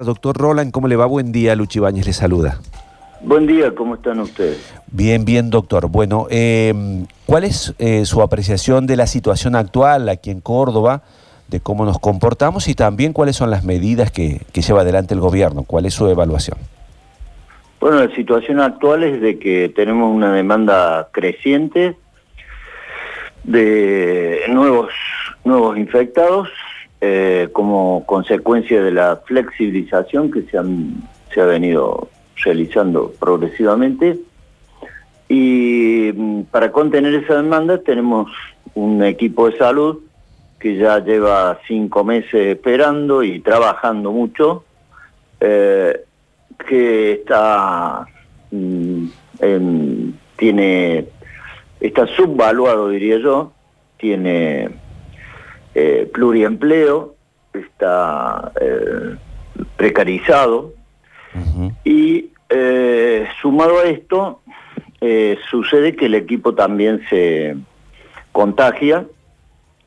Doctor Roland, ¿cómo le va? Buen día, Luchi Bañez le saluda. Buen día, ¿cómo están ustedes? Bien, bien, doctor. Bueno, eh, ¿cuál es eh, su apreciación de la situación actual aquí en Córdoba, de cómo nos comportamos y también cuáles son las medidas que, que lleva adelante el gobierno? ¿Cuál es su evaluación? Bueno, la situación actual es de que tenemos una demanda creciente de nuevos, nuevos infectados eh, como consecuencia de la flexibilización que se, se ha venido realizando progresivamente. Y mm, para contener esa demanda tenemos un equipo de salud que ya lleva cinco meses esperando y trabajando mucho, eh, que está, mm, tiene, está subvaluado, diría yo, tiene eh, pluriempleo, está eh, precarizado. Y eh, sumado a esto sucede que el equipo también se contagia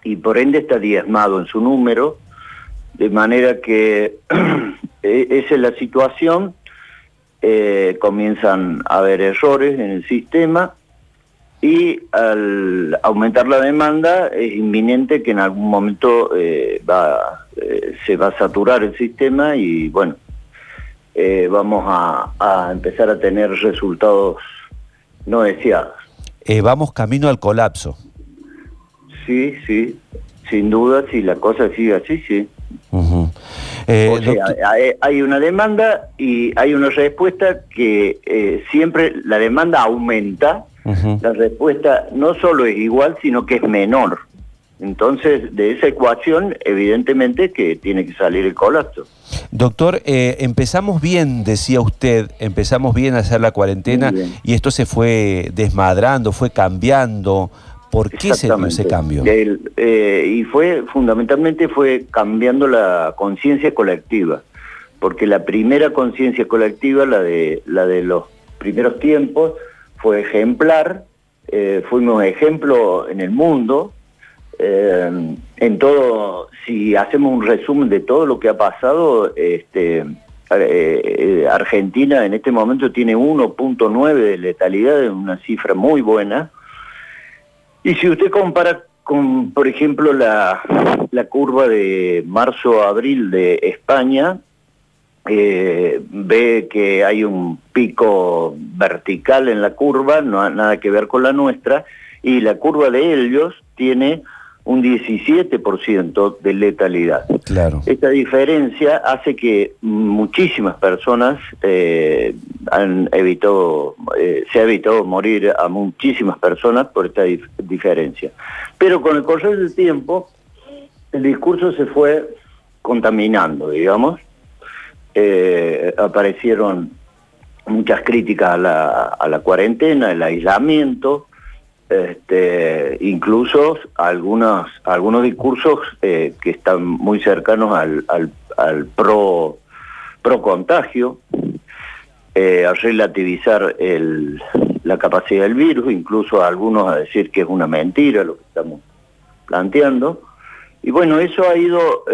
y por ende está diezmado en su número, de manera que e-, esa es la situación, comienzan a haber errores en el sistema y al aumentar la demanda es inminente que en algún momento eh, va, eh, se va a saturar el sistema y bueno, eh, vamos a, empezar a tener resultados no deseados. vamos camino al colapso. Sí, sí, sin duda, si la cosa sigue así, sí. o sea, hay una demanda y hay una respuesta que siempre la demanda aumenta la respuesta no solo es igual, sino que es menor. Entonces, de esa ecuación, evidentemente que tiene que salir el colapso. Doctor, eh, empezamos bien, decía usted, empezamos bien a hacer la cuarentena y esto se fue desmadrando, fue cambiando. ¿Por qué se dio ese cambio? Eh, y fue, fundamentalmente, fue cambiando la conciencia colectiva, porque la primera conciencia colectiva, la de, la de los primeros tiempos, fue ejemplar, eh, fuimos ejemplo en el mundo. Eh, en todo, si hacemos un resumen de todo lo que ha pasado, este, eh, Argentina en este momento tiene 1.9 de letalidad, una cifra muy buena. Y si usted compara con, por ejemplo, la, la curva de marzo-abril de España, eh, ve que hay un pico vertical en la curva, no ha nada que ver con la nuestra, y la curva de ellos tiene un 17% de letalidad. Claro. Esta diferencia hace que muchísimas personas eh, han evitado, eh, se ha evitado morir a muchísimas personas por esta diferencia. Pero con el correr del tiempo, el discurso se fue contaminando, digamos, eh, aparecieron muchas críticas a la, a la cuarentena, el aislamiento, este, incluso algunos, algunos discursos eh, que están muy cercanos al, al, pro, pro contagio, eh, a relativizar el, la capacidad del virus, incluso algunos a decir que es una mentira lo que estamos planteando. Y bueno, eso ha ido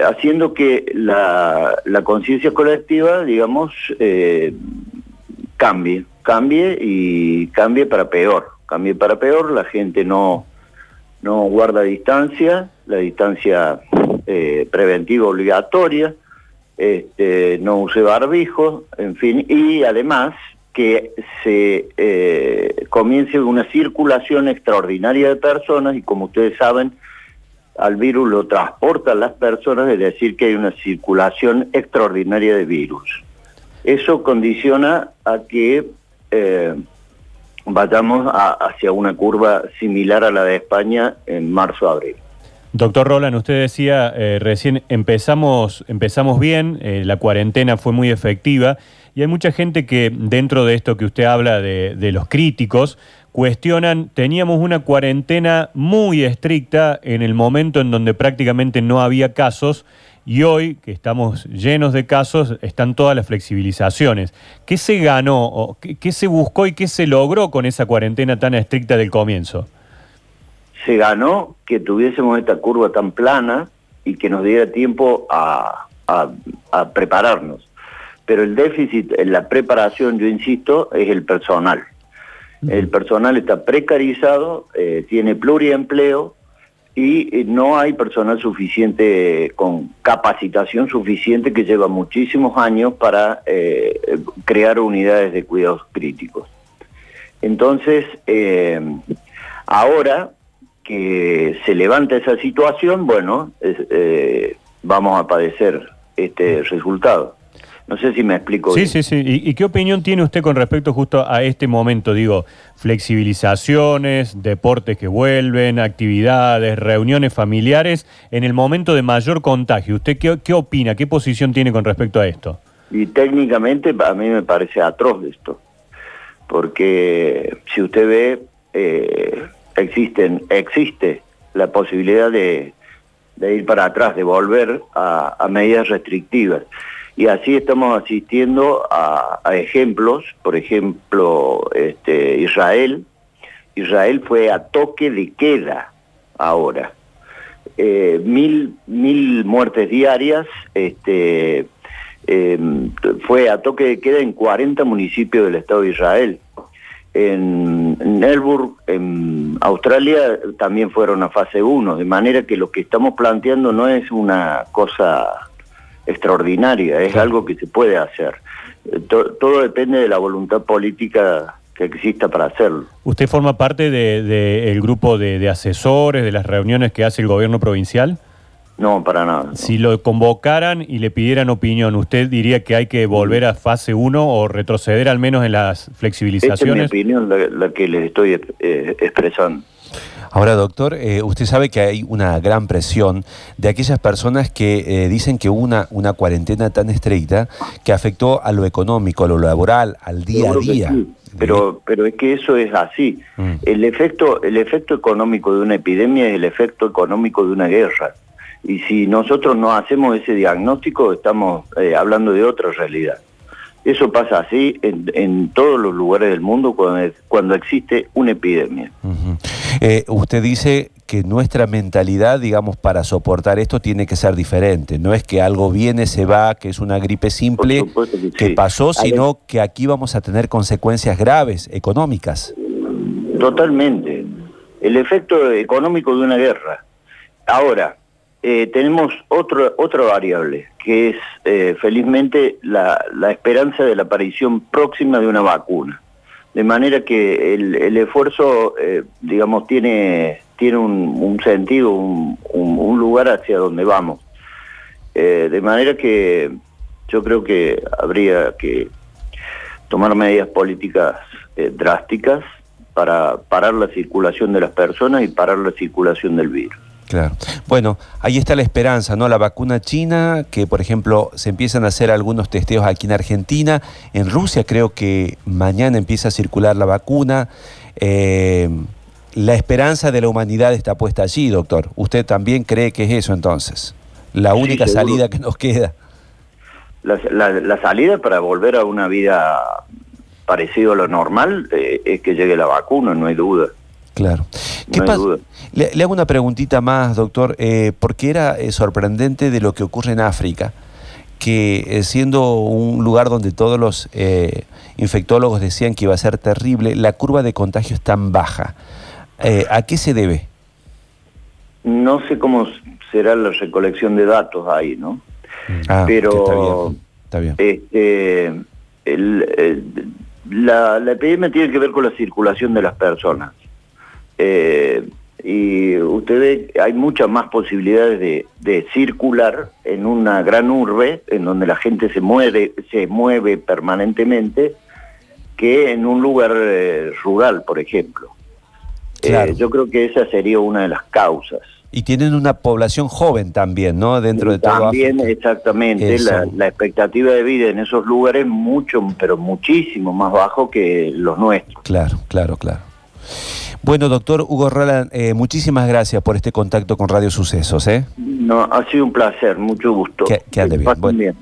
haciendo que la, conciencia colectiva, digamos, eh, cambie, cambie y cambie para peor, cambie para peor, la gente no, no guarda distancia, la distancia eh, preventiva obligatoria, este, no use barbijo, en fin, y además que se comience una circulación extraordinaria de personas y como ustedes saben, al virus lo transportan las personas, es decir, que hay una circulación extraordinaria de virus. Eso condiciona a que eh, vayamos hacia una curva similar a la de España en marzo-abril. Doctor Roland, usted decía eh, recién empezamos, empezamos bien, eh, la cuarentena fue muy efectiva y hay mucha gente que dentro de esto que usted habla de los críticos, cuestionan, teníamos una cuarentena muy estricta en el momento en donde prácticamente no había casos y hoy, que estamos llenos de casos, están todas las flexibilizaciones. ¿Qué se ganó, qué, se buscó y qué se logró con esa cuarentena tan estricta del comienzo? Se ganó que tuviésemos esta curva tan plana y que nos diera tiempo a, a, prepararnos. Pero el déficit en la preparación, yo insisto, es el personal. El personal está precarizado, eh, tiene pluriempleo y eh, no hay personal suficiente con capacitación suficiente que lleva muchísimos años para eh, crear unidades de cuidados críticos. Entonces, ahora que se levanta esa situación, bueno, vamos a padecer este resultado. No sé si me explico. Sí, sí, sí. ¿Y, qué opinión tiene usted con respecto justo a este momento? Digo, flexibilizaciones, deportes que vuelven, actividades, reuniones familiares, en el momento de mayor contagio. ¿Usted qué, opina? ¿Qué posición tiene con respecto a esto? Y técnicamente a mí me parece atroz esto. Porque si usted ve, eh, existen, existe la posibilidad de, ir para atrás, de volver a medidas restrictivas. Y así estamos asistiendo a, ejemplos, por ejemplo, este, Israel. Israel fue a toque de queda ahora. Eh, mil, mil muertes diarias, este, em, fue a toque de queda en 40 municipios del Estado de Israel. En Melbourne, en Australia, también fueron a fase 1, de manera que lo que estamos planteando no es una cosa extraordinaria, es algo que se puede hacer. Eh, todo depende de la voluntad política que exista para hacerlo. ¿Usted forma parte del de, grupo de, asesores, de las reuniones que hace el gobierno provincial? No, para nada. Si lo convocaran y le pidieran opinión, ¿usted diría que hay que volver a fase 1 o retroceder al menos en las flexibilizaciones? es mi opinión la, que les estoy eh, expresando. Ahora, doctor, eh, usted sabe que hay una gran presión de aquellas personas que eh, dicen que una, una cuarentena tan estricta que afectó a lo económico, a lo laboral, al día a día. Pero, pero es que eso es así. Mm. El, efecto, el efecto económico de una epidemia es el efecto económico de una guerra. Y si nosotros no hacemos ese diagnóstico, estamos eh, hablando de otra realidad. Eso pasa así en, todos los lugares del mundo cuando, cuando existe una epidemia. Eh, usted dice que nuestra mentalidad, digamos, para soportar esto tiene que ser diferente. No es que algo viene, se va, que es una gripe simple que, pasó, sino que aquí vamos a tener consecuencias graves, económicas. Totalmente. El efecto económico de una guerra. Ahora, eh, tenemos otro, otra variable, que es eh, felizmente la, esperanza de la aparición próxima de una vacuna. De manera que el, esfuerzo, eh, digamos, tiene, tiene un, sentido, un, lugar hacia donde vamos. de manera que yo creo que habría que tomar medidas políticas drásticas para parar la circulación de las personas y parar la circulación del virus. Claro. Bueno, ahí está la esperanza, ¿no? La vacuna china, que por ejemplo se empiezan a hacer algunos testeos aquí en Argentina. En Rusia creo que mañana empieza a circular la vacuna. Eh, la esperanza de la humanidad está puesta allí, doctor. ¿Usted también cree que es eso entonces? La única salida que nos queda. La, salida para volver a una vida parecida a lo normal eh, es que llegue la vacuna, no hay duda. Claro. ¿Qué Le, hago una preguntita más, doctor, eh, porque era eh, sorprendente de lo que ocurre en África, que eh, siendo un lugar donde todos los infectólogos decían que iba a ser terrible, la curva de contagio es tan baja. ¿A qué se debe? No sé cómo será la recolección de datos ahí, ¿no? Ah, Pero está bien. Este, la, la epidemia tiene que ver con la circulación de las personas. Eh, y usted ve, hay muchas más posibilidades de, circular en una gran urbe, en donde la gente se mueve, se mueve permanentemente, que en un lugar eh, rural, por ejemplo. Eh, yo creo que esa sería una de las causas. Y tienen una población joven también, ¿no? Dentro de todo. También, exactamente. La, la, expectativa de vida en esos lugares mucho, pero muchísimo más bajo que los nuestros. Claro, claro, claro. Bueno, doctor Hugo Roland, eh, muchísimas gracias por este contacto con Radio Sucesos. ¿eh? No, ha sido un placer, mucho gusto. Que, ande bien.